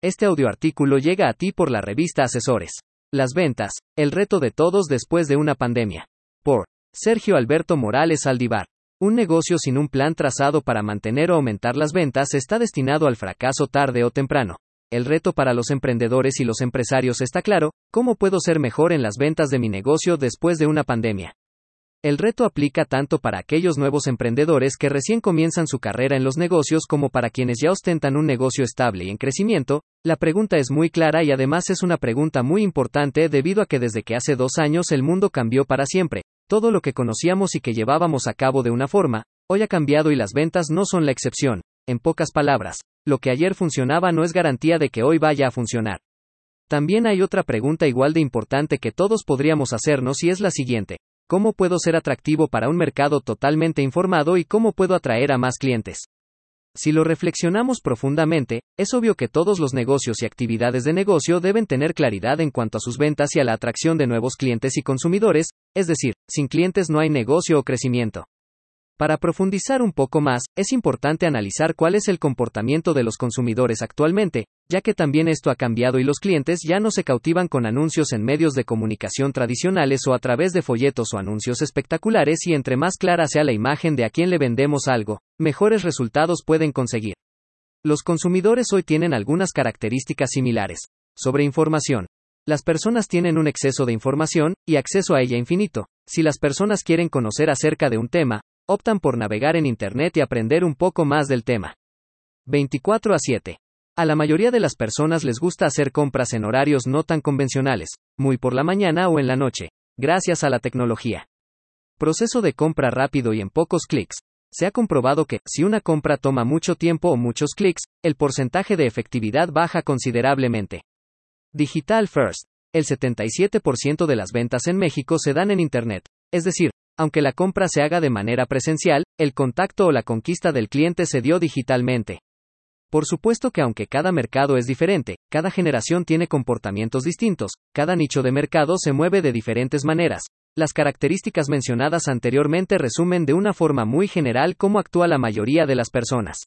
Este audioartículo llega a ti por la revista Asesores. Las ventas, el reto de todos después de una pandemia. Por Sergio Alberto Morales Aldivar. Un negocio sin un plan trazado para mantener o aumentar las ventas está destinado al fracaso tarde o temprano. El reto para los emprendedores y los empresarios está claro, ¿cómo puedo ser mejor en las ventas de mi negocio después de una pandemia? El reto aplica tanto para aquellos nuevos emprendedores que recién comienzan su carrera en los negocios como para quienes ya ostentan un negocio estable y en crecimiento. La pregunta es muy clara y además es una pregunta muy importante debido a que desde que hace dos años el mundo cambió para siempre. Todo lo que conocíamos y que llevábamos a cabo de una forma, hoy ha cambiado y las ventas no son la excepción. En pocas palabras, lo que ayer funcionaba no es garantía de que hoy vaya a funcionar. También hay otra pregunta igual de importante que todos podríamos hacernos y es la siguiente. ¿Cómo puedo ser atractivo para un mercado totalmente informado y cómo puedo atraer a más clientes? Si lo reflexionamos profundamente, es obvio que todos los negocios y actividades de negocio deben tener claridad en cuanto a sus ventas y a la atracción de nuevos clientes y consumidores, es decir, sin clientes no hay negocio o crecimiento. Para profundizar un poco más, es importante analizar cuál es el comportamiento de los consumidores actualmente, ya que también esto ha cambiado y los clientes ya no se cautivan con anuncios en medios de comunicación tradicionales o a través de folletos o anuncios espectaculares y entre más clara sea la imagen de a quién le vendemos algo, mejores resultados pueden conseguir. Los consumidores hoy tienen algunas características similares. Sobre información. Las personas tienen un exceso de información, y acceso a ella infinito. Si las personas quieren conocer acerca de un tema, optan por navegar en Internet y aprender un poco más del tema. 24 a 7. A la mayoría de las personas les gusta hacer compras en horarios no tan convencionales, muy por la mañana o en la noche, gracias a la tecnología. Proceso de compra rápido y en pocos clics. Se ha comprobado que, si una compra toma mucho tiempo o muchos clics, el porcentaje de efectividad baja considerablemente. Digital First. El 77% de las ventas en México se dan en Internet, es decir, aunque la compra se haga de manera presencial, el contacto o la conquista del cliente se dio digitalmente. Por supuesto que aunque cada mercado es diferente, cada generación tiene comportamientos distintos, cada nicho de mercado se mueve de diferentes maneras. Las características mencionadas anteriormente resumen de una forma muy general cómo actúa la mayoría de las personas.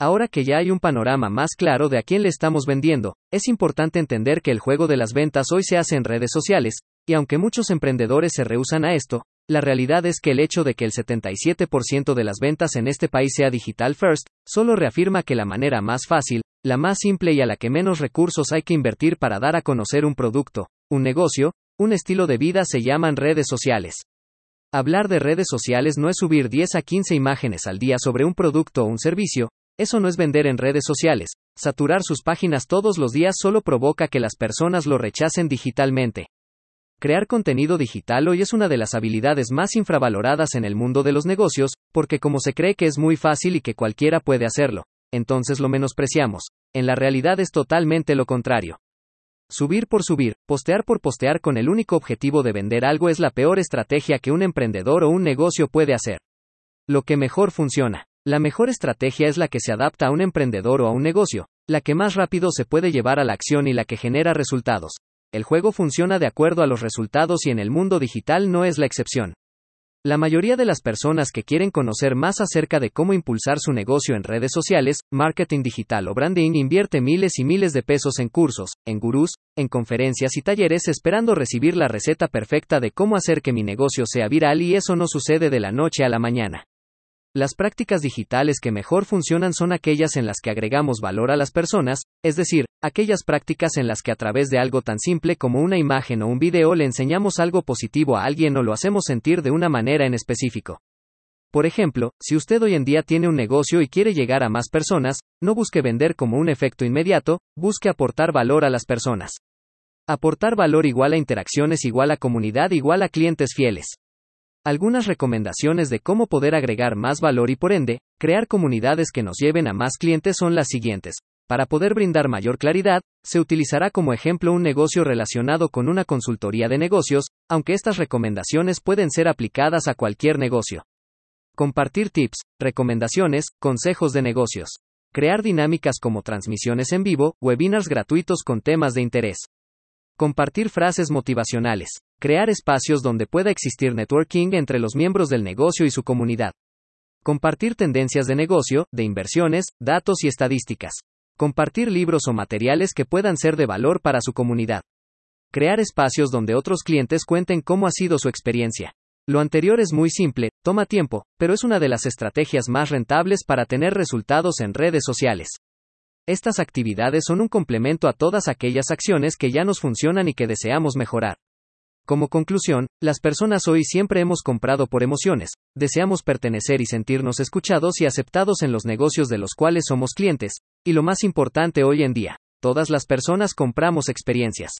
Ahora que ya hay un panorama más claro de a quién le estamos vendiendo, es importante entender que el juego de las ventas hoy se hace en redes sociales, y aunque muchos emprendedores se rehusan a esto, la realidad es que el hecho de que el 77% de las ventas en este país sea digital first, solo reafirma que la manera más fácil, la más simple y a la que menos recursos hay que invertir para dar a conocer un producto, un negocio, un estilo de vida se llaman redes sociales. Hablar de redes sociales no es subir 10 a 15 imágenes al día sobre un producto o un servicio, eso no es vender en redes sociales, saturar sus páginas todos los días solo provoca que las personas lo rechacen digitalmente. Crear contenido digital hoy es una de las habilidades más infravaloradas en el mundo de los negocios, porque como se cree que es muy fácil y que cualquiera puede hacerlo, entonces lo menospreciamos. En la realidad es totalmente lo contrario. Subir por subir, postear por postear con el único objetivo de vender algo es la peor estrategia que un emprendedor o un negocio puede hacer. Lo que mejor funciona. La mejor estrategia es la que se adapta a un emprendedor o a un negocio, la que más rápido se puede llevar a la acción y la que genera resultados. El juego funciona de acuerdo a los resultados y en el mundo digital no es la excepción. La mayoría de las personas que quieren conocer más acerca de cómo impulsar su negocio en redes sociales, marketing digital o branding invierte miles y miles de pesos en cursos, en gurús, en conferencias y talleres esperando recibir la receta perfecta de cómo hacer que mi negocio sea viral y eso no sucede de la noche a la mañana. Las prácticas digitales que mejor funcionan son aquellas en las que agregamos valor a las personas, es decir, aquellas prácticas en las que a través de algo tan simple como una imagen o un video le enseñamos algo positivo a alguien o lo hacemos sentir de una manera en específico. Por ejemplo, si usted hoy en día tiene un negocio y quiere llegar a más personas, no busque vender como un efecto inmediato, busque aportar valor a las personas. Aportar valor igual a interacciones igual a comunidad igual a clientes fieles. Algunas recomendaciones de cómo poder agregar más valor y por ende, crear comunidades que nos lleven a más clientes son las siguientes. Para poder brindar mayor claridad, se utilizará como ejemplo un negocio relacionado con una consultoría de negocios, aunque estas recomendaciones pueden ser aplicadas a cualquier negocio. Compartir tips, recomendaciones, consejos de negocios. Crear dinámicas como transmisiones en vivo, webinars gratuitos con temas de interés. Compartir frases motivacionales. Crear espacios donde pueda existir networking entre los miembros del negocio y su comunidad. Compartir tendencias de negocio, de inversiones, datos y estadísticas. Compartir libros o materiales que puedan ser de valor para su comunidad. Crear espacios donde otros clientes cuenten cómo ha sido su experiencia. Lo anterior es muy simple, toma tiempo, pero es una de las estrategias más rentables para tener resultados en redes sociales. Estas actividades son un complemento a todas aquellas acciones que ya nos funcionan y que deseamos mejorar. Como conclusión, las personas hoy siempre hemos comprado por emociones, deseamos pertenecer y sentirnos escuchados y aceptados en los negocios de los cuales somos clientes, y lo más importante hoy en día, todas las personas compramos experiencias.